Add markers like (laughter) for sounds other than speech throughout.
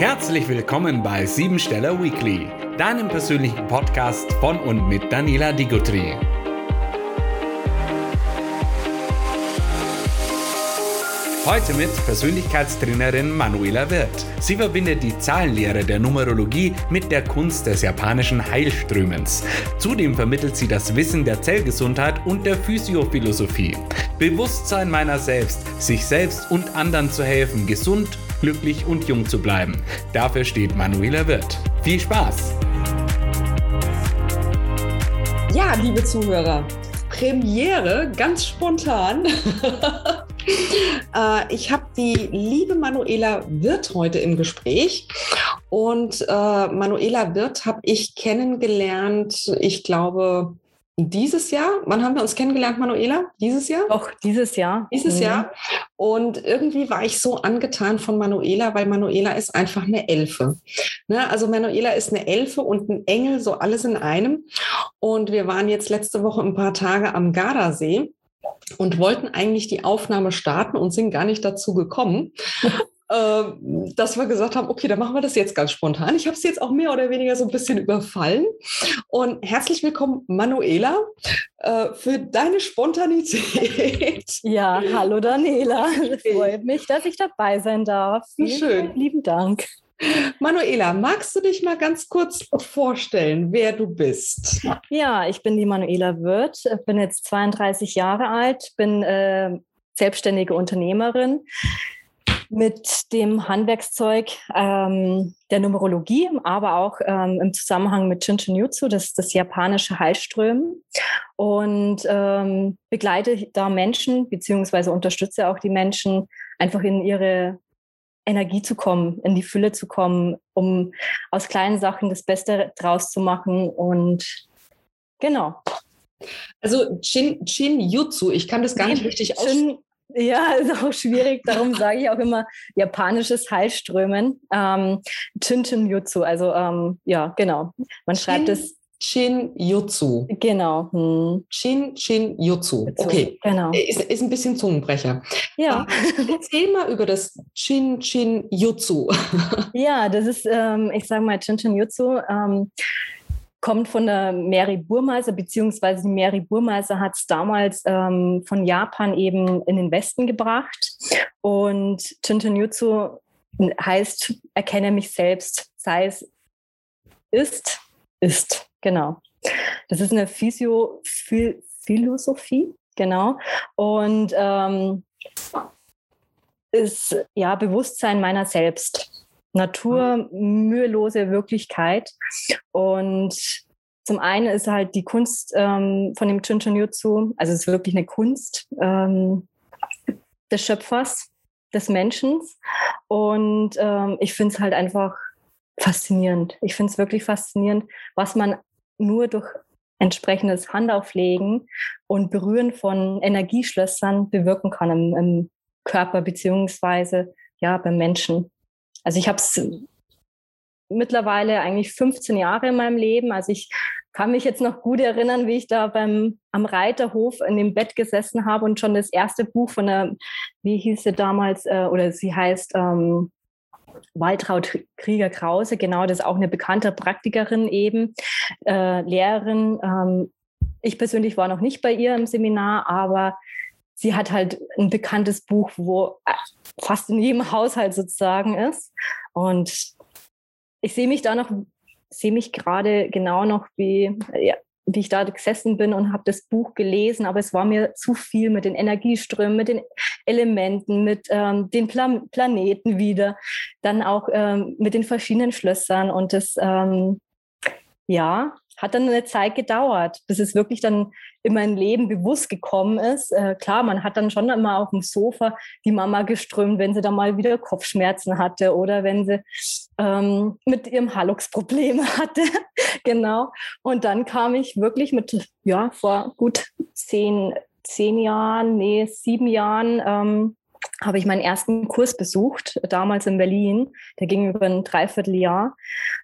Herzlich willkommen bei Siebensteller Weekly, deinem persönlichen Podcast von und mit Daniela Digotri. Heute mit Persönlichkeitstrainerin Manuela Wirth. Sie verbindet die Zahlenlehre der Numerologie mit der Kunst des japanischen Heilströmens. Zudem vermittelt sie das Wissen der Zellgesundheit und der Physiophilosophie. Bewusstsein meiner selbst, sich selbst und anderen zu helfen, gesund, glücklich und jung zu bleiben. Dafür steht Manuela Wirth. Viel Spaß! Ja, liebe Zuhörer, Premiere ganz spontan. (laughs) Äh, ich habe die liebe Manuela Wirth heute im Gespräch. Und äh, Manuela Wirth habe ich kennengelernt, ich glaube, dieses Jahr. Wann haben wir uns kennengelernt, Manuela? Dieses Jahr? Doch, dieses Jahr. Dieses mhm. Jahr. Und irgendwie war ich so angetan von Manuela, weil Manuela ist einfach eine Elfe. Ne? Also Manuela ist eine Elfe und ein Engel, so alles in einem. Und wir waren jetzt letzte Woche ein paar Tage am Gardasee und wollten eigentlich die Aufnahme starten und sind gar nicht dazu gekommen. Ähm, dass wir gesagt haben, okay, dann machen wir das jetzt ganz spontan. Ich habe es jetzt auch mehr oder weniger so ein bisschen überfallen. Und herzlich willkommen, Manuela, äh, für deine Spontanität. Ja, hallo Daniela. (laughs) Es freut mich, dass ich dabei sein darf. Vielen Schön. Lieben Dank. Manuela, magst du dich mal ganz kurz vorstellen, wer du bist? Ja, ich bin die Manuela Wirth, bin jetzt 32 Jahre alt, bin äh, selbstständige Unternehmerin mit dem Handwerkszeug ähm, der Numerologie, aber auch ähm, im Zusammenhang mit Chinchin Jutsu, das das japanische Heilströmen. Und ähm, begleite da Menschen, beziehungsweise unterstütze auch die Menschen, einfach in ihre Energie zu kommen, in die Fülle zu kommen, um aus kleinen Sachen das Beste draus zu machen. Und genau. Also Chin, Chin Jutsu, ich kann das gar nicht richtig aussprechen. Ja, (laughs) ist auch schwierig. Darum sage ich auch immer japanisches Heilströmen. Ähm, Chinchin Jutsu. Also ähm, ja, genau. Man Chin, schreibt es. Chin Jutsu. Genau. Hm. Chin Chin Jutsu. Okay. Genau. Ist, ist ein bisschen Zungenbrecher. Ja. Erzähl mal über das Chin Chin Jutsu. (laughs) ja, das ist, ähm, ich sage mal, Chin Chin Jutsu. Kommt von der Mary Burmeister, beziehungsweise die Mary Burmeister hat es damals ähm, von Japan eben in den Westen gebracht. Und Chinchon-Jutsu heißt, erkenne mich selbst, sei es ist, ist, genau. Das ist eine Physio Philosophie, genau. Und ähm, ist ja Bewusstsein meiner selbst. Natur, mühelose Wirklichkeit. Und zum einen ist halt die Kunst ähm, von dem Chinchin Jutsu, also es ist wirklich eine Kunst ähm, des Schöpfers, des Menschen. Und ähm, ich finde es halt einfach faszinierend. Ich finde es wirklich faszinierend, was man nur durch entsprechendes Handauflegen und Berühren von Energieschlössern bewirken kann im, im Körper beziehungsweise ja beim Menschen. Also ich habe es mittlerweile eigentlich 15 Jahre in meinem Leben. Also ich kann mich jetzt noch gut erinnern, wie ich da beim am Reiterhof in dem Bett gesessen habe und schon das erste Buch von der, wie hieß sie damals, äh, oder sie heißt ähm, Waltraud Krieger Krause, genau, das ist auch eine bekannte Praktikerin eben, äh, Lehrerin. Ähm, ich persönlich war noch nicht bei ihr im Seminar, aber sie hat halt ein bekanntes Buch, wo fast in jedem Haushalt sozusagen ist. Und ich sehe mich da noch, sehe mich gerade genau noch, wie, ja, wie ich da gesessen bin und habe das Buch gelesen, aber es war mir zu viel mit den Energieströmen, mit den Elementen, mit ähm, den Pla Planeten wieder, dann auch ähm, mit den verschiedenen Schlössern und das, ähm, ja, hat dann eine Zeit gedauert, bis es wirklich dann in mein Leben bewusst gekommen ist. Äh, klar, man hat dann schon immer auf dem Sofa die Mama geströmt, wenn sie da mal wieder Kopfschmerzen hatte oder wenn sie ähm, mit ihrem Hallux Probleme (laughs) hatte. genau. Und dann kam ich wirklich mit, ja, vor gut zehn, zehn Jahren, nee, sieben Jahren, ähm, habe ich meinen ersten Kurs besucht, damals in Berlin. Der ging über ein Dreivierteljahr.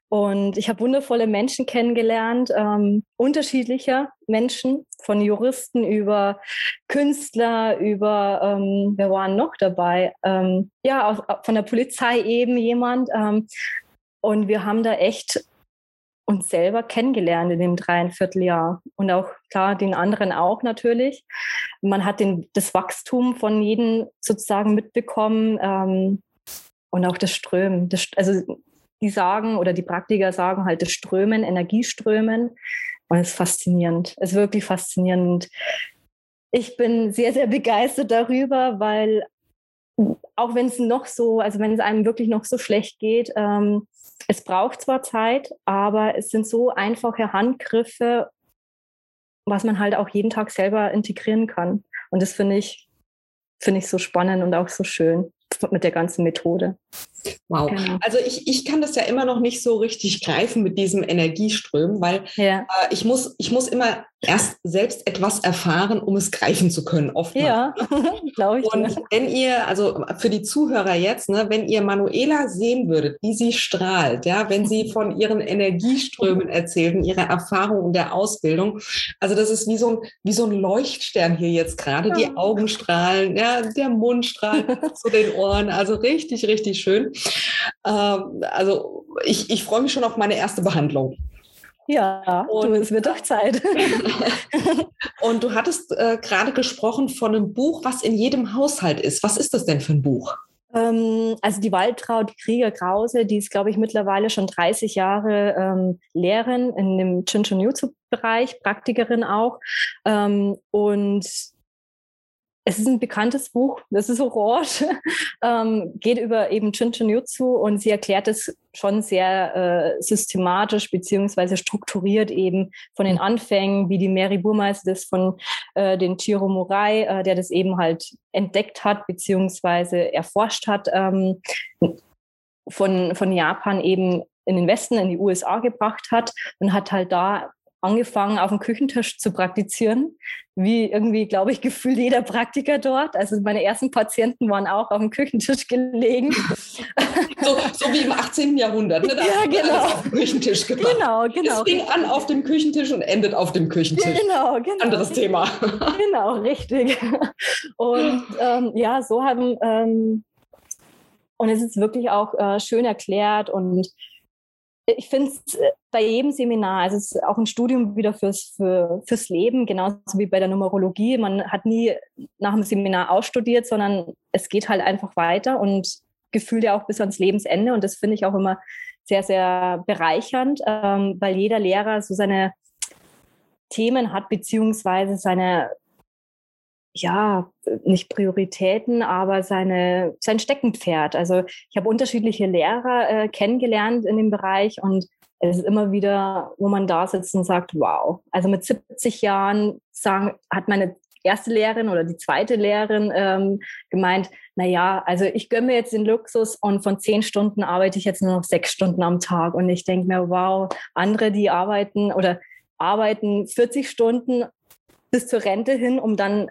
Und ich habe wundervolle Menschen kennengelernt, ähm, unterschiedlicher Menschen, von Juristen über Künstler, über, ähm, wer waren noch dabei? Ähm, ja, aus, von der Polizei eben jemand. Ähm, und wir haben da echt uns selber kennengelernt in dem dreieinvierteljahr und auch klar den anderen auch natürlich. Man hat den, das Wachstum von jedem sozusagen mitbekommen ähm, und auch das Strömen. Das, also die sagen oder die Praktiker sagen halt das Strömen, Energieströmen und es ist faszinierend. Es ist wirklich faszinierend. Ich bin sehr, sehr begeistert darüber, weil auch wenn es noch so, also wenn es einem wirklich noch so schlecht geht, ähm, es braucht zwar Zeit, aber es sind so einfache Handgriffe, was man halt auch jeden Tag selber integrieren kann. Und das finde ich, finde ich so spannend und auch so schön mit der ganzen Methode. Wow. Genau. Also ich, ich kann das ja immer noch nicht so richtig greifen mit diesem Energieströmen, weil ja. äh, ich, muss, ich muss immer erst selbst etwas erfahren, um es greifen zu können, oftmals. Ja, (laughs) glaube ich. Und wenn ihr, also für die Zuhörer jetzt, ne, wenn ihr Manuela sehen würdet, wie sie strahlt, ja, wenn sie von ihren Energieströmen erzählt und ihrer Erfahrung und der Ausbildung, also das ist wie so ein, wie so ein Leuchtstern hier jetzt gerade, die Augen strahlen, ja, der Mund strahlt (laughs) zu den Ohren, also richtig, richtig schön. Ähm, also ich, ich freue mich schon auf meine erste Behandlung. Ja, und, du, es wird doch Zeit. (laughs) und du hattest äh, gerade gesprochen von einem Buch, was in jedem Haushalt ist. Was ist das denn für ein Buch? Ähm, also die Waldtrau, die Krieger Krause, die ist, glaube ich, mittlerweile schon 30 Jahre ähm, Lehrerin in dem Chinchin Jutsu-Bereich, Praktikerin auch. Ähm, und es ist ein bekanntes Buch, das ist orange, (laughs) ähm, geht über eben Chinchin Jutsu und sie erklärt es schon sehr äh, systematisch beziehungsweise strukturiert eben von den Anfängen, wie die Mary Burmeister das von äh, den Chiro Murai, äh, der das eben halt entdeckt hat beziehungsweise erforscht hat, ähm, von, von Japan eben in den Westen, in die USA gebracht hat und hat halt da angefangen, auf dem Küchentisch zu praktizieren, wie irgendwie, glaube ich, (laughs) gefühlt jeder Praktiker dort. Also meine ersten Patienten waren auch auf dem Küchentisch gelegen. (laughs) So, so wie im 18. Jahrhundert. Ne? Da ja, genau. Auf dem Küchentisch gemacht. Genau, genau. Es fing an auf dem Küchentisch und endet auf dem Küchentisch. Genau, genau. Anderes Thema. (laughs) Genau, richtig. Und ähm, ja, so haben, ähm, und es ist wirklich auch äh, schön erklärt und ich finde es äh, bei jedem Seminar, also es ist auch ein Studium wieder fürs, für, fürs Leben, genauso wie bei der Numerologie. Man hat nie nach dem Seminar ausstudiert, sondern es geht halt einfach weiter und gefühlt ja auch bis ans Lebensende. Und das finde ich auch immer sehr, sehr bereichernd, ähm, weil jeder Lehrer so seine Themen hat, beziehungsweise seine ja, nicht Prioritäten, aber seine, sein Steckenpferd. Also ich habe unterschiedliche Lehrer äh, kennengelernt in dem Bereich und es ist immer wieder, wo man da sitzt und sagt, wow. Also mit 70 Jahren sagen, hat meine erste Lehrerin oder die zweite Lehrerin ähm, gemeint, na ja, also ich gönne mir jetzt den Luxus und von zehn Stunden arbeite ich jetzt nur noch sechs Stunden am Tag. Und ich denke mir, wow, andere, die arbeiten oder arbeiten 40 Stunden bis zur Rente hin, um dann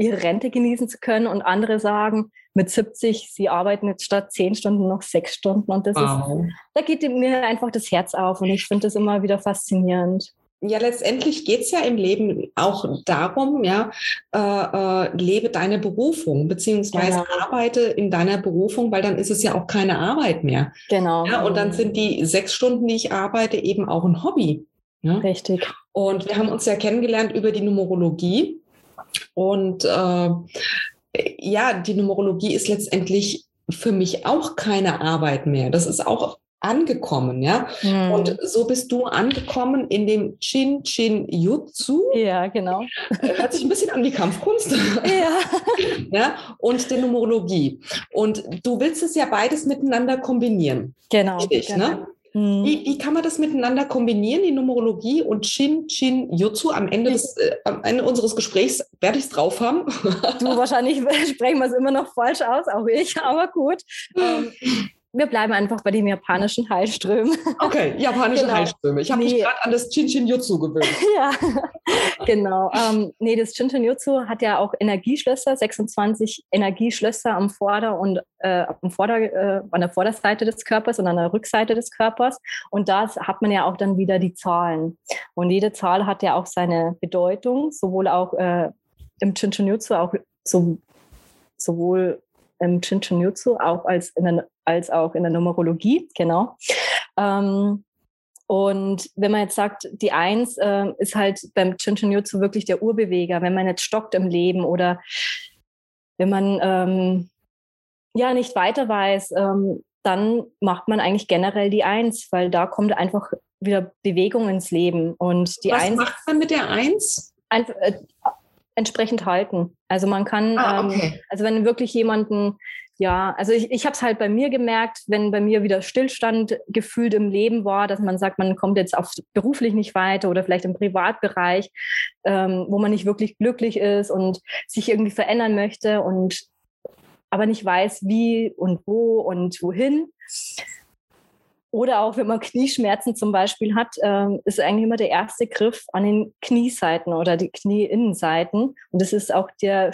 ihre Rente genießen zu können und andere sagen mit 70, sie arbeiten jetzt statt zehn Stunden noch sechs Stunden und das wow. ist, da geht mir einfach das Herz auf und ich finde das immer wieder faszinierend. Ja, letztendlich geht es ja im Leben auch darum, ja, äh, äh, lebe deine Berufung, beziehungsweise genau. arbeite in deiner Berufung, weil dann ist es ja auch keine Arbeit mehr. Genau. Ja, und dann sind die sechs Stunden, die ich arbeite, eben auch ein Hobby. Ja? Richtig. Und wir haben uns ja kennengelernt über die Numerologie. Und äh, ja, die Numerologie ist letztendlich für mich auch keine Arbeit mehr. Das ist auch angekommen, ja. Mhm. Und so bist du angekommen in dem Chin Chin Jutsu. Ja, genau. Hört sich ein bisschen an wie Kampfkunst. Ja. (laughs) ja. Und der Numerologie. Und du willst es ja beides miteinander kombinieren. Genau. Richtig, ne? genau. ne? Mhm. Wie, wie, kann man das miteinander kombinieren, die Numerologie und Shin Chin Jutsu? Am Ende, des, äh, am Ende unseres Gesprächs werde ich es drauf haben. Du, wahrscheinlich (laughs) sprechen wir es immer noch falsch aus, auch ich, aber gut. (laughs) Ähm, wir bleiben einfach bei den japanischen Heilströmen. Okay, japanische genau. Heilströme. Ich habe nee. mich gerade an das Chinchin Jutsu gewöhnt. (laughs) ja, genau. Ähm, nee, das Chinchin Jutsu hat ja auch Energieschlösser, 26 Energieschlösser am Vorder- und äh, am Vorder-, äh, an der Vorderseite des Körpers und an der Rückseite des Körpers. Und da hat man ja auch dann wieder die Zahlen. Und jede Zahl hat ja auch seine Bedeutung, sowohl auch äh, im Chinchin Jutsu, auch so, sowohl im Chinchin Jutsu auch als, in der, als auch in der Numerologie, genau. Ähm, und wenn man jetzt sagt, die Eins äh, ist halt beim Chinchin Jutsu wirklich der Urbeweger, wenn man jetzt stockt im Leben oder wenn man ähm, ja nicht weiter weiß, ähm, dann macht man eigentlich generell die Eins, weil da kommt einfach wieder Bewegung ins Leben. Und die Was Eins. Was macht man mit der Eins? Einfach, äh, entsprechend halten. Also man kann, ah, ähm, okay. ähm, also wenn wirklich jemanden, ja, also ich, ich habe es halt bei mir gemerkt, wenn bei mir wieder Stillstand gefühlt im Leben war, dass man sagt, man kommt jetzt auf beruflich nicht weiter oder vielleicht im Privatbereich, ähm, wo man nicht wirklich glücklich ist und sich irgendwie verändern möchte und aber nicht weiß, wie und wo und wohin. Oder auch wenn man Knieschmerzen zum Beispiel hat, ähm, ist eigentlich immer der erste Griff an den Knieseiten oder die Knieinnenseiten. Und das ist auch der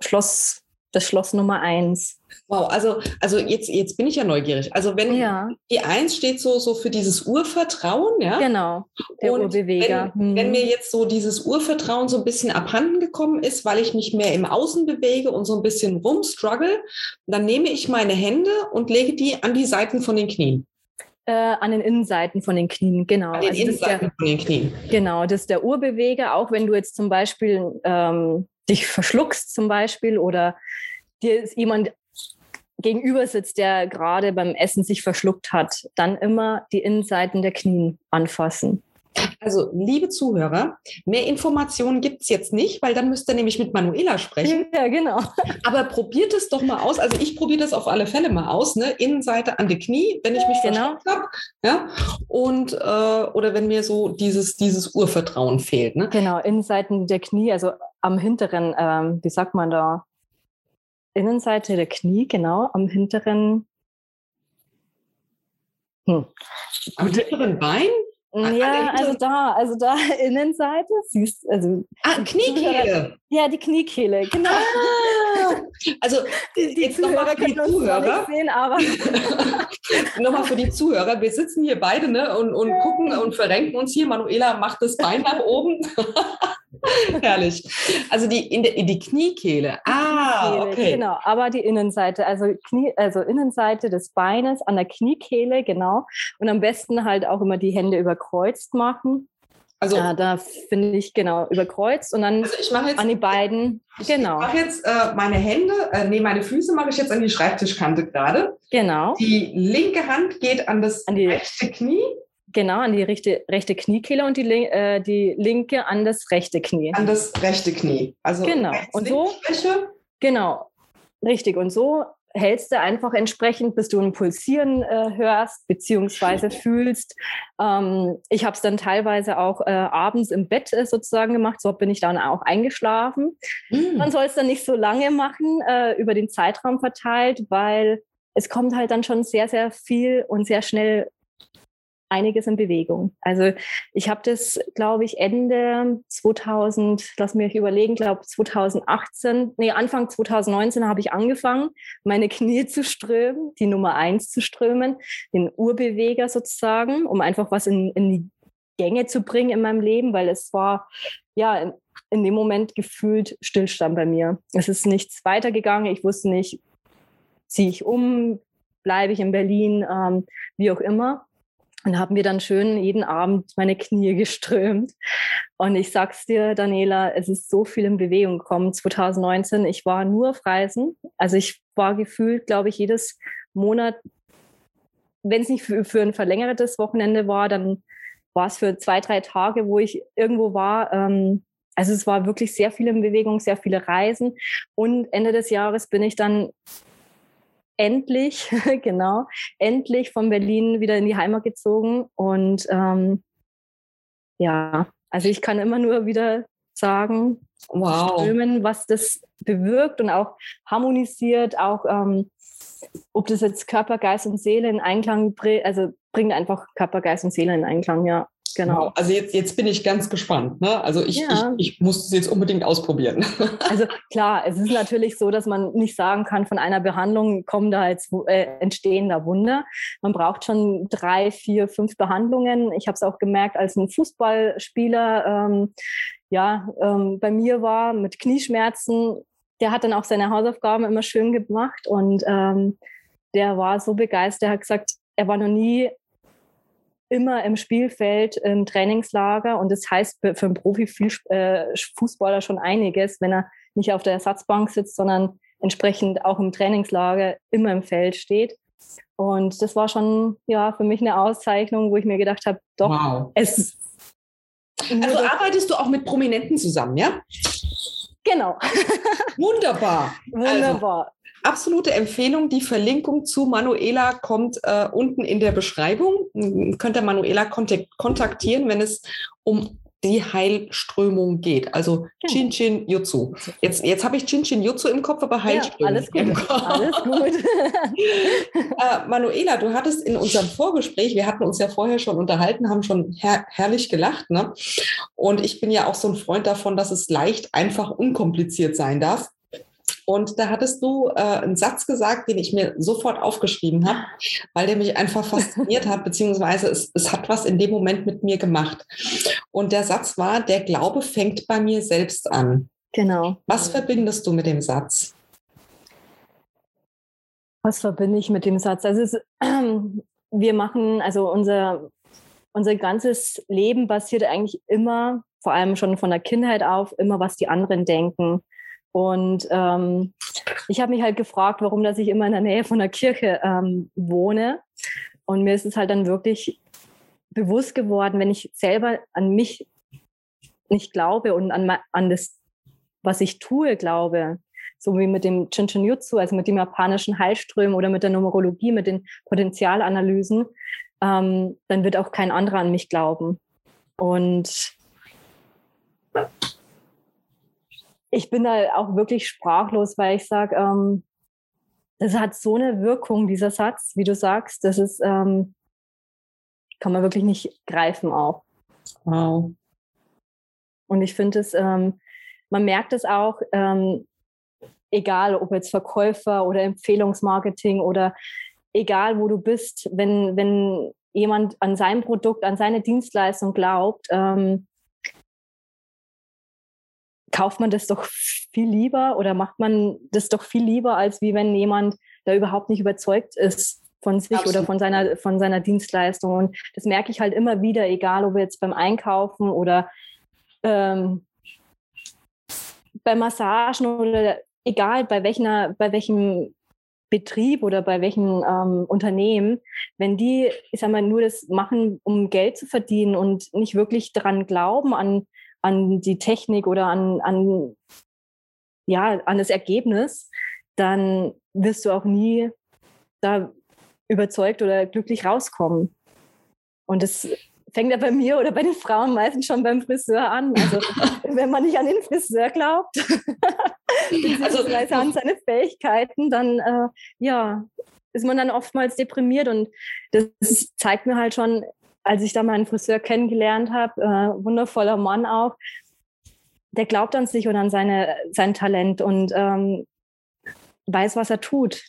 Schloss, das Schloss Nummer eins. Wow, also, also jetzt, jetzt bin ich ja neugierig. Also wenn ja. die Eins steht so, so für dieses Urvertrauen, ja? Genau, der Und Urbeweger. Wenn, hm. wenn, mir jetzt so dieses Urvertrauen so ein bisschen abhanden gekommen ist, weil ich mich mehr im Außen bewege und so ein bisschen rumstruggle, dann nehme ich meine Hände und lege die an die Seiten von den Knien. Äh, an den Innenseiten von den Knien, genau. An den also Innenseiten der, von den Knien. Genau, das ist der Urbeweger, auch wenn du jetzt zum Beispiel ähm, dich verschluckst zum Beispiel oder dir ist jemand gegenüber sitzt, der gerade beim Essen sich verschluckt hat, dann immer die Innenseiten der Knien anfassen. Also, liebe Zuhörer, mehr Informationen gibt es jetzt nicht, weil dann müsst ihr nämlich mit Manuela sprechen. Ja, genau. Aber probiert es doch mal aus. Also ich probiere das auf alle Fälle mal aus. Ne? Innenseite an die Knie, wenn ich mich genau. habe. Ja? Und, äh, oder wenn mir so dieses, dieses Urvertrauen fehlt. Ne? Genau, Innenseiten der Knie, also am hinteren, ähm, wie sagt man da? Innenseite der Knie, genau, am hinteren hm. Am hinteren Bein? Ja, also da, also da (laughs) Innenseite, siehst also. Ah, Kniekehle. Ja, die Kniekehle, genau. Ah, (laughs) also die, die jetzt nochmal für die Zuhörer. Sehen, aber (laughs) nochmal für die Zuhörer. Wir sitzen hier beide ne, und, und gucken und verrenken uns hier. Manuela macht das Bein nach oben. (laughs) Herrlich. Also die, in, der, in die Kniekehle. Ah, Kniekehle, okay. Genau, aber die Innenseite, also, Knie, also Innenseite des Beines an der Kniekehle, genau. Und am besten halt auch immer die Hände überkreuzt machen. Also ja, da finde ich genau überkreuzt und dann also ich jetzt, an die beiden. Ich genau. mache jetzt äh, meine Hände, äh, nee, meine Füße mache ich jetzt an die Schreibtischkante gerade. Genau. Die linke Hand geht an das an die, rechte Knie. Genau, an die rechte, rechte Kniekehle und die, äh, die linke an das rechte Knie. An das rechte Knie. Also genau. Und so. Genau. Richtig. Und so hältst du einfach entsprechend, bis du ein Pulsieren äh, hörst beziehungsweise (laughs) fühlst. Ähm, ich habe es dann teilweise auch äh, abends im Bett äh, sozusagen gemacht. So bin ich dann auch eingeschlafen. Mhm. Man soll es dann nicht so lange machen, äh, über den Zeitraum verteilt, weil es kommt halt dann schon sehr, sehr viel und sehr schnell einiges in Bewegung. Also ich habe das, glaube ich, Ende 2000, lass mich überlegen, glaube 2018, nee, Anfang 2019 habe ich angefangen, meine Knie zu strömen, die Nummer eins zu strömen, den Urbeweger sozusagen, um einfach was in, in die Gänge zu bringen in meinem Leben, weil es war ja in, in dem Moment gefühlt Stillstand bei mir. Es ist nichts weitergegangen. Ich wusste nicht, ziehe ich um, bleibe ich in Berlin, ähm, wie auch immer und haben mir dann schön jeden Abend meine Knie geströmt. Und ich sag's dir, Daniela, es ist so viel in Bewegung gekommen. 2019, ich war nur auf Reisen. Also ich war gefühlt, glaube ich, jedes Monat, wenn es nicht für, für ein verlängertes Wochenende war, dann war es für zwei, drei Tage, wo ich irgendwo war. Ähm, also es war wirklich sehr viel in Bewegung, sehr viele Reisen. Und Ende des Jahres bin ich dann endlich, (laughs) genau, endlich von Berlin wieder in die Heimat gezogen. Und ähm, ja, also ich kann immer nur wieder sagen, wow. Strömen, was das bewirkt und auch harmonisiert, auch ähm, ob das jetzt Körper, Geist und Seele in Einklang bringt, also bringt einfach Körper, Geist und Seele in Einklang, ja. Genau. Also jetzt, jetzt bin ich ganz gespannt. Ne? Also ich, ja. ich, ich muss es jetzt unbedingt ausprobieren. (laughs) Also klar, es ist natürlich so, dass man nicht sagen kann, von einer Behandlung kommen da jetzt äh, entstehen da Wunder. Man braucht schon drei, vier, fünf Behandlungen. Ich habe es auch gemerkt, als ein Fußballspieler ähm, ja ähm, bei mir war mit Knieschmerzen. Der hat dann auch seine Hausaufgaben immer schön gemacht und ähm, der war so begeistert, er hat gesagt, er war noch nie immer im Spielfeld im Trainingslager und das heißt für einen Profi-Fußballer schon einiges, wenn er nicht auf der Ersatzbank sitzt, sondern entsprechend auch im Trainingslager immer im Feld steht. Und das war schon ja für mich eine Auszeichnung, wo ich mir gedacht habe, doch, wow. es. Also arbeitest du auch mit Prominenten zusammen, ja? Genau. (laughs) Wunderbar. Wunderbar. Absolute Empfehlung. Die Verlinkung zu Manuela kommt äh, unten in der Beschreibung. Könnt ihr Manuela kontaktieren, wenn es um die Heilströmung geht. Also genau. Chin Chin Jutsu. Jetzt, jetzt habe ich Chin Chin Jutsu im Kopf, aber Heilströmung. Ja, alles gut. Alles (laughs) gut. äh, Manuela, du hattest in unserem Vorgespräch, wir hatten uns ja vorher schon unterhalten, haben schon her herrlich gelacht. Ne? Und ich bin ja auch so ein Freund davon, dass es leicht, einfach, unkompliziert sein darf. Und da hattest du äh, einen Satz gesagt, den ich mir sofort aufgeschrieben habe, weil der mich einfach fasziniert hat, beziehungsweise es, es hat was in dem Moment mit mir gemacht. Und der Satz war, der Glaube fängt bei mir selbst an. Genau. Was verbindest du mit dem Satz? Was verbinde ich mit dem Satz? Also es, äh, (clears throat) wir machen, also unser, unser ganzes Leben basiert eigentlich immer, vor allem schon von der Kindheit auf, immer was die anderen denken. Und ähm, ich habe mich halt gefragt, warum dass ich immer in der Nähe von der Kirche ähm, wohne. Und mir ist es halt dann wirklich bewusst geworden, wenn ich selber an mich nicht glaube und an, an das, was ich tue, glaube, so wie mit dem Chinchin Jutsu, also mit dem japanischen Heilströmen oder mit der Numerologie, mit den Potenzialanalysen, ähm, dann wird auch kein anderer an mich glauben. Und ich bin da auch wirklich sprachlos, weil ich sage, ähm, das hat so eine Wirkung, dieser Satz, wie du sagst, das ist, ähm, kann man wirklich nicht greifen auch. Wow. Und ich finde es, ähm, man merkt es auch, ähm, egal ob jetzt Verkäufer oder Empfehlungsmarketing oder egal wo du bist, wenn, wenn jemand an sein Produkt, an seine Dienstleistung glaubt, ähm, kauft man das doch viel lieber oder macht man das doch viel lieber, als wie wenn jemand da überhaupt nicht überzeugt ist von sich Absolut. oder von seiner, von seiner Dienstleistung. Und das merke ich halt immer wieder, egal ob jetzt beim Einkaufen oder ähm, bei Massagen oder egal bei, welcher, bei welchem Betrieb oder bei welchem ähm, Unternehmen, wenn die, ich sag mal, nur das machen, um Geld zu verdienen und nicht wirklich daran glauben, an an die Technik oder an, an, ja, an das Ergebnis, dann wirst du auch nie da überzeugt oder glücklich rauskommen. Und das fängt ja bei mir oder bei den Frauen meistens schon beim Friseur an. Also (laughs) wenn man nicht an den Friseur glaubt, (laughs) also an seine Fähigkeiten, dann äh, ja, ist man dann oftmals deprimiert und das zeigt mir halt schon, als ich da meinen Friseur kennengelernt habe, äh, wundervoller Mann auch, der glaubt an sich und an seine, sein Talent und ähm, weiß, was er tut.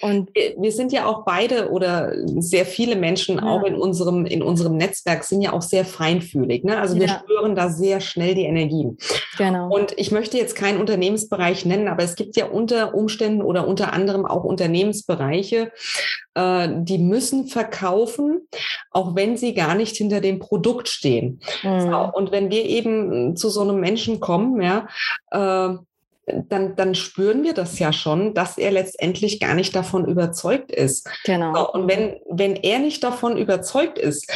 Und wir sind ja auch beide oder sehr viele Menschen ja. auch in unserem, in unserem Netzwerk sind ja auch sehr feinfühlig. Ne? Also wir ja. spüren da sehr schnell die Energien. Genau. Und ich möchte jetzt keinen Unternehmensbereich nennen, aber es gibt ja unter Umständen oder unter anderem auch Unternehmensbereiche, äh, die müssen verkaufen, auch wenn sie gar nicht hinter dem Produkt stehen. Mhm. So, und wenn wir eben zu so einem Menschen kommen, ja, äh, dann, dann spüren wir das ja schon, dass er letztendlich gar nicht davon überzeugt ist. Genau. Und wenn, wenn er nicht davon überzeugt ist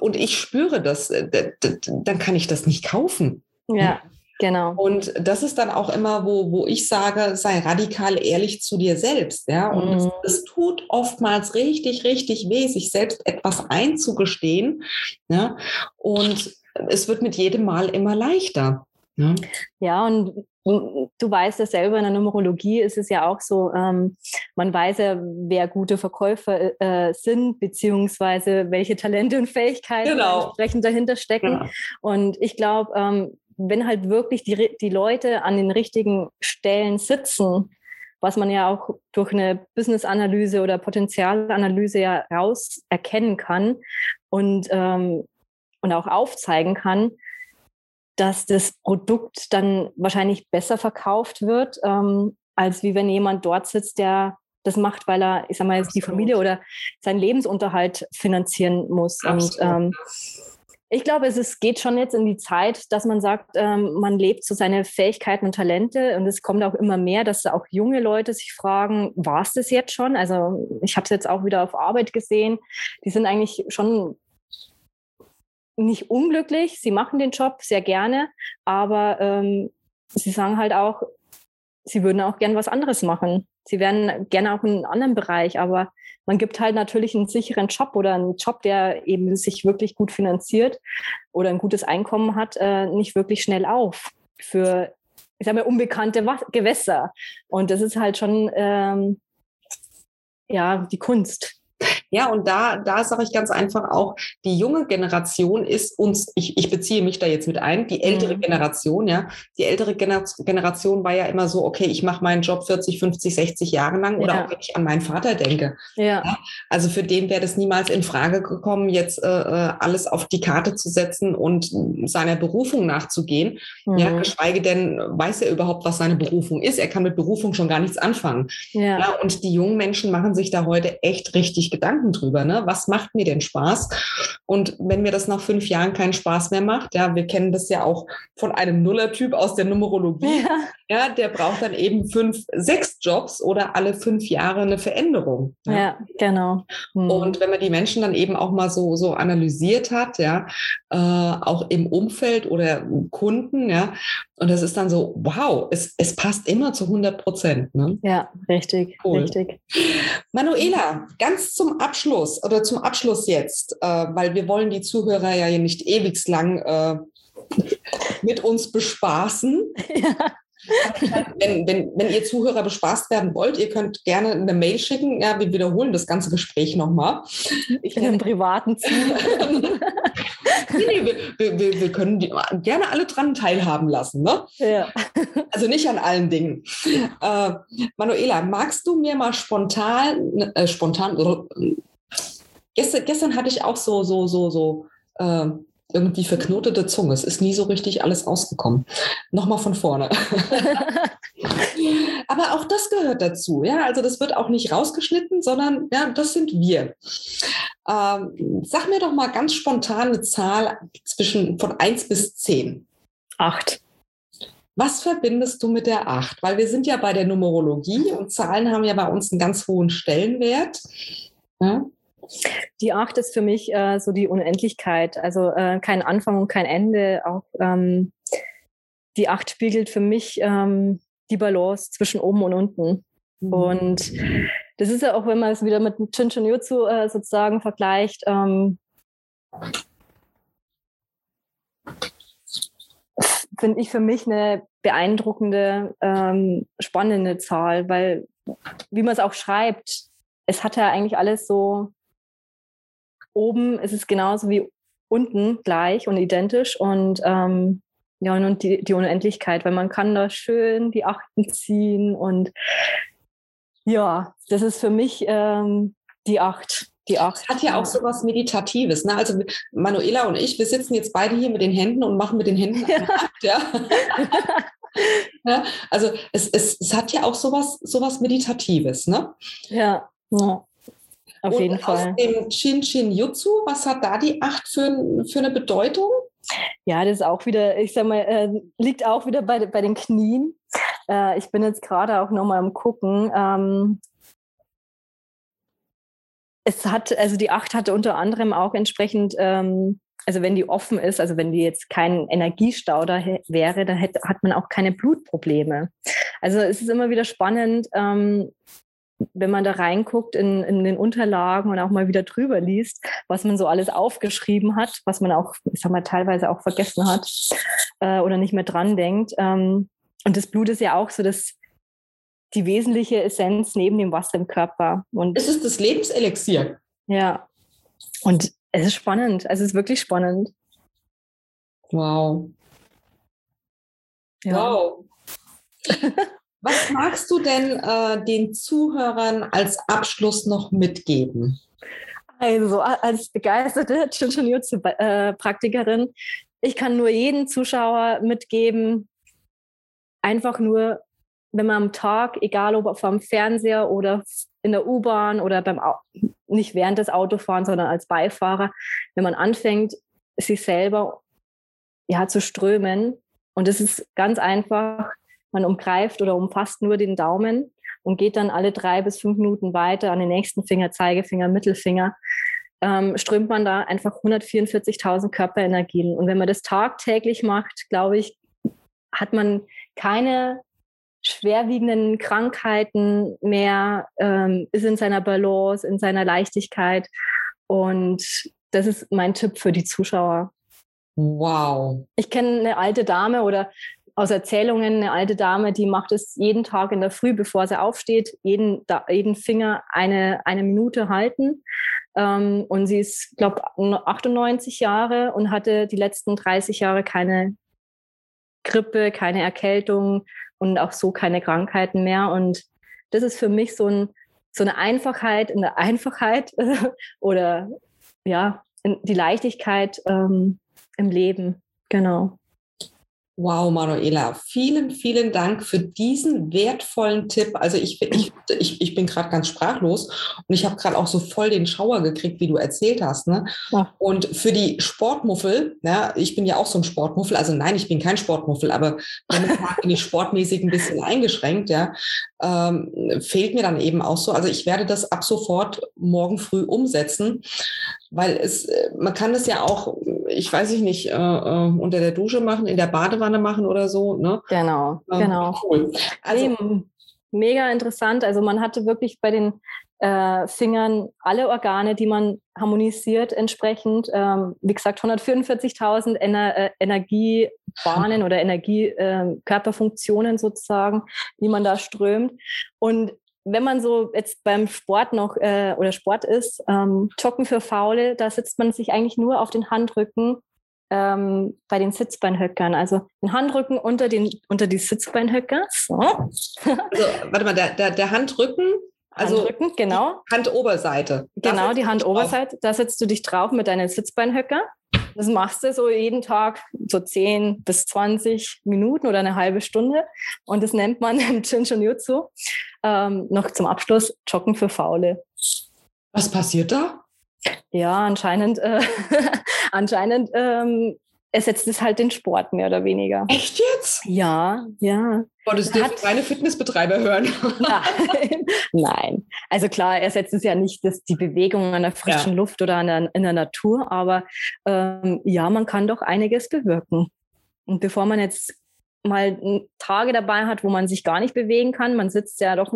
und ich spüre das, äh, dann kann ich das nicht kaufen. Ja. Genau. Und das ist dann auch immer, wo, wo ich sage, sei radikal ehrlich zu dir selbst. Ja? Und mhm. es, es, tut oftmals richtig, richtig weh, sich selbst etwas einzugestehen. Ja? Und es wird mit jedem Mal immer leichter. Ja, ja und du weißt ja selber, in der Numerologie ist es ja auch so, ähm, man weiß ja, wer gute Verkäufer äh, sind, beziehungsweise welche Talente und Fähigkeiten genau. entsprechend dahinter stecken. Ja. Und ich glaube, ähm, wenn halt wirklich die, die Leute an den richtigen Stellen sitzen, was man ja auch durch eine Business-Analyse oder Potenzialanalyse ja raus erkennen kann und, ähm, und auch aufzeigen kann, dass das Produkt dann wahrscheinlich besser verkauft wird, ähm, als wie wenn jemand dort sitzt, der das macht, weil er, ich sag mal, jetzt die Familie oder seinen Lebensunterhalt finanzieren muss. Absolut. Und ähm, ich glaube, es ist, geht schon jetzt in die Zeit, dass man sagt, ähm, man lebt so seine Fähigkeiten und Talente und es kommt auch immer mehr, dass auch junge Leute sich fragen, war es das jetzt schon? Also ich habe es jetzt auch wieder auf Arbeit gesehen. Die sind eigentlich schon nicht unglücklich. Sie machen den Job sehr gerne, aber ähm, sie sagen halt auch, sie würden auch gern was anderes machen. Sie wären gerne auch in einem anderen Bereich, aber man gibt halt natürlich einen sicheren Job oder einen Job, der eben sich wirklich gut finanziert oder ein gutes Einkommen hat, äh, nicht wirklich schnell auf für, ich sage mal, unbekannte Gewässer. Und das ist halt schon ähm, ja die Kunst. Ja, und da, da sage ich ganz einfach auch, die junge Generation ist uns, ich, ich beziehe mich da jetzt mit ein, die ältere mhm. Generation, ja. Die ältere Gener Generation war ja immer so, okay, ich mache meinen Job 40, 50, 60 Jahre lang oder ja. auch wenn ich an meinen Vater denke. Ja. ja? Also für den wäre das niemals in Frage gekommen, jetzt äh, äh, alles auf die Karte zu setzen und seiner Berufung nachzugehen. Mhm. Ja, geschweige denn weiß er überhaupt, was seine Berufung ist. Er kann mit Berufung schon gar nichts anfangen. Ja. ja und die jungen Menschen machen sich da heute echt richtig Gedanken Gedanken drüber. Ne? Was macht mir denn Spaß? Und wenn mir das nach fünf Jahren keinen Spaß mehr macht, ja, wir kennen das ja auch von einem Nullertyp aus der Numerologie, ja. ja, der braucht dann eben fünf, sechs Jobs oder alle fünf Jahre eine Veränderung. Ja, ja genau. Mhm. Und wenn man die Menschen dann eben auch mal so, so analysiert hat, ja, äh, auch im Umfeld oder Kunden, ja, und das ist dann so, wow, es, es passt immer zu 100 Prozent. Ne? Ja, richtig, cool. richtig. Manuela, ganz zum Abschluss oder zum Abschluss jetzt, äh, weil wir wollen die Zuhörer ja nicht ewig lang äh, mit uns bespaßen. (laughs) Ja. (laughs) Wenn, wenn, wenn ihr Zuhörer bespaßt werden wollt, ihr könnt gerne eine Mail schicken. Ja, wir wiederholen das ganze Gespräch nochmal. Ich in einem privaten (laughs) Zimmer. nee, wir, wir, wir, können die gerne alle dran teilhaben lassen. Ne? Ja. Also nicht an allen Dingen. Äh, Manuela, magst du mir mal spontan, äh, spontan, äh, gestern, gestern hatte ich auch so, so, so, so, äh, irgendwie verknotete Zunge. Es ist nie so richtig alles ausgekommen. Nochmal von vorne. (laughs) Aber auch das gehört dazu. Ja, also das wird auch nicht rausgeschnitten, sondern ja, das sind wir. Ähm, sag mir doch mal ganz spontan eine Zahl zwischen von 1 bis 10. 8. Was verbindest du mit der 8? Weil wir sind ja bei der Numerologie und Zahlen haben ja bei uns einen ganz hohen Stellenwert. Ja? Die Acht ist für mich äh, so die Unendlichkeit, also äh, kein Anfang und kein Ende. Auch ähm, die Acht spiegelt für mich ähm, die Balance zwischen oben und unten. Mhm. Und das ist ja auch, wenn man es wieder mit Chinchin Jutsu äh, sozusagen vergleicht, ähm, finde ich für mich eine beeindruckende, ähm, spannende Zahl, weil, wie man es auch schreibt, es hat ja eigentlich alles so oben ist es genauso wie unten gleich und identisch und ähm, ja, und die, die Unendlichkeit, weil man kann da schön die Achten ziehen und ja, das ist für mich ähm, die Acht. Die Acht. Hat ja auch so was Meditatives. Ne? Also Manuela und ich, wir sitzen jetzt beide hier mit den Händen und machen mit den Händen (laughs) ja. Akt, ja. (laughs) ja. Also es, es, es hat ja auch sowas, sowas Meditatives, ne? Ja. ja. Auf und jeden Fall. Aus dem Shin Shin Jutsu, was hat da die Acht für, für eine Bedeutung? Ja, das ist auch wieder, ich sag mal, äh, liegt auch wieder bei, bei den Knien. Äh, ich bin jetzt gerade auch nochmal am Gucken. Ähm, es hat, also die Acht hatte unter anderem auch entsprechend, ähm, also wenn die offen ist, also wenn die jetzt kein Energiestau da wäre, dann hätte, hat man auch keine Blutprobleme. Also es ist immer wieder spannend, ähm, wenn man da reinguckt in, in den Unterlagen und auch mal wieder drüber liest, was man so alles aufgeschrieben hat, was man auch, ich sag mal, teilweise auch vergessen hat äh, oder nicht mehr dran denkt. Ähm, und das Blut ist ja auch so das, die wesentliche Essenz neben dem Wasser im Körper. Und es ist das Lebenselixier. Ja. Und es ist spannend. Es ist wirklich spannend. Wow. Ja. Wow. (laughs) Was magst du denn äh, den Zuhörern als Abschluss noch mitgeben? Also als begeisterte (laughs) Chinchin-Jutsu-Praktikerin, ich kann nur jeden Zuschauer mitgeben, einfach nur, wenn man am Tag, egal ob vom Fernseher oder in der U-Bahn oder beim nicht während des Autofahrens, sondern als Beifahrer, wenn man anfängt, sich selber ja zu strömen. Und es ist ganz einfach, man umgreift oder umfasst nur den Daumen und geht dann alle drei bis fünf Minuten weiter an den nächsten Finger, Zeigefinger, Mittelfinger, ähm, strömt man da einfach 144.000 Körperenergien. Und wenn man das tagtäglich macht, glaube ich, hat man keine schwerwiegenden Krankheiten mehr, ähm, ist in seiner Balance, in seiner Leichtigkeit. Und das ist mein Tipp für die Zuschauer. Wow. Ich kenne eine alte Dame oder aus Erzählungen eine alte Dame, die macht es jeden Tag in der Früh, bevor sie aufsteht, jeden, jeden Finger eine, eine Minute halten. Ähm, und sie ist, glaube ich, 98 Jahre und hatte die letzten 30 Jahre keine Grippe, keine Erkältung und auch so keine Krankheiten mehr. Und das ist für mich so, ein, so eine Einfachheit in der (laughs) Einfachheit (laughs) oder ja, die Leichtigkeit ähm, im Leben. Genau. Wow, Manuela, vielen, vielen Dank für diesen wertvollen Tipp. Also ich, ich, ich, ich bin gerade ganz sprachlos und ich habe gerade auch so voll den Schauer gekriegt, wie du erzählt hast. Ne? Ja. Und für die Sportmuffel, ja, ich bin ja auch so ein Sportmuffel, also nein, ich bin kein Sportmuffel, aber bin ich sportmäßig ein bisschen eingeschränkt, ja, ähm, fehlt mir dann eben auch so. Also ich werde das ab sofort morgen früh umsetzen, weil es, man kann das ja auch ich weiß ich nicht, äh, äh, unter der Dusche machen, in der Badewanne machen oder so. Ne? Genau, ähm, genau. Cool. Also, Eben. Mega interessant. Also man hatte wirklich bei den äh, Fingern alle Organe, die man harmonisiert entsprechend. Ähm, wie gesagt, 144.000 Ener äh, Energiebahnen oder Energiekörperfunktionen ähm, sozusagen, die man da strömt. Und wenn man so jetzt beim Sport noch äh, oder Sport ist, ähm, Joggen für Faule, da sitzt man sich eigentlich nur auf den Handrücken ähm, bei den Sitzbeinhöckern. Also den Handrücken unter, den, unter die Sitzbeinhöcker. So. Also, warte mal, der, der, der Handrücken also Handrücken, genau. Handoberseite. Genau, die Handoberseite. Da setzt du dich drauf mit deinen Sitzbeinhöcker. Das machst du so jeden Tag so 10 bis 20 Minuten oder eine halbe Stunde. Und das nennt man (laughs) im Chinchin Jutsu ähm, noch zum Abschluss Joggen für Faule. Was passiert da? Ja, anscheinend, äh, (laughs) anscheinend ähm, ersetzt es halt den Sport mehr oder weniger. Echt jetzt? Ja, ja. Boah, das dürfen keine Fitnessbetreiber hören. (laughs) Nein. Nein. Also klar, ersetzt es ja nicht das, die Bewegung an der frischen ja. Luft oder der, in der Natur, aber ähm, ja, man kann doch einiges bewirken. Und bevor man jetzt mal Tage dabei hat, wo man sich gar nicht bewegen kann. Man sitzt ja doch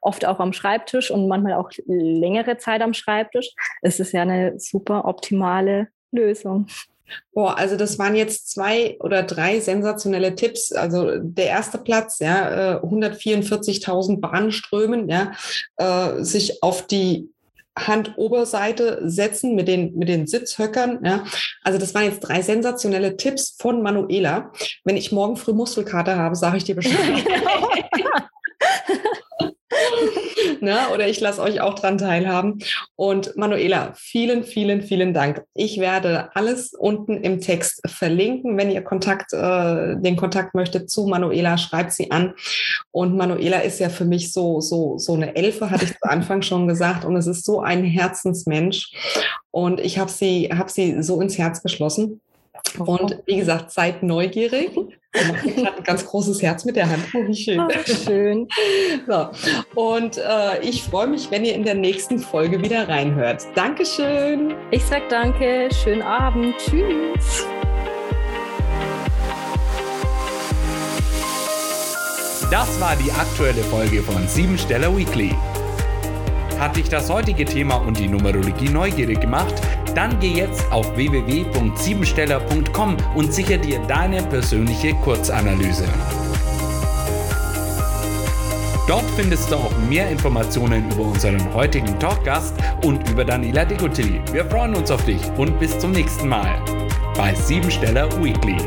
oft auch am Schreibtisch und manchmal auch längere Zeit am Schreibtisch. Es ist ja eine super optimale Lösung. Boah, also das waren jetzt zwei oder drei sensationelle Tipps. Also der erste Platz, ja, 144.000 äh, Bahnströmen, ja, äh, sich auf die Handoberseite setzen mit den, mit den Sitzhöckern. Ja. Also das waren jetzt drei sensationelle Tipps von Manuela. Wenn ich morgen früh Muskelkater habe, sage ich dir Bescheid. (laughs) (laughs) (laughs) ne? Oder ich lasse euch auch dran teilhaben. Und Manuela, vielen, vielen, vielen Dank. Ich werde alles unten im Text verlinken. Wenn ihr Kontakt, äh, den Kontakt möchtet zu Manuela, schreibt sie an. Und Manuela ist ja für mich so, so, so eine Elfe, hatte ich zu Anfang (laughs) schon gesagt. Und es ist so ein Herzensmensch. Und ich habe sie, hab sie so ins Herz geschlossen. Und wie gesagt, seid neugierig. (laughs) Ich hat ein ganz großes Herz mit der Hand. Oh, wie schön. Oh, schön. (laughs) So. Und äh, ich freue mich, wenn ihr in der nächsten Folge wieder reinhört. Dankeschön. Ich sag danke. Schönen Abend. Tschüss. Das war die aktuelle Folge von Siebensteller Weekly. Hat dich das heutige Thema und die Numerologie neugierig gemacht? Dann geh jetzt auf www.siebensteller.com und sicher dir deine persönliche Kurzanalyse. Dort findest du auch mehr Informationen über unseren heutigen Talkgast und über Daniela Degotilli. Wir freuen uns auf dich und bis zum nächsten Mal bei Siebensteller Weekly.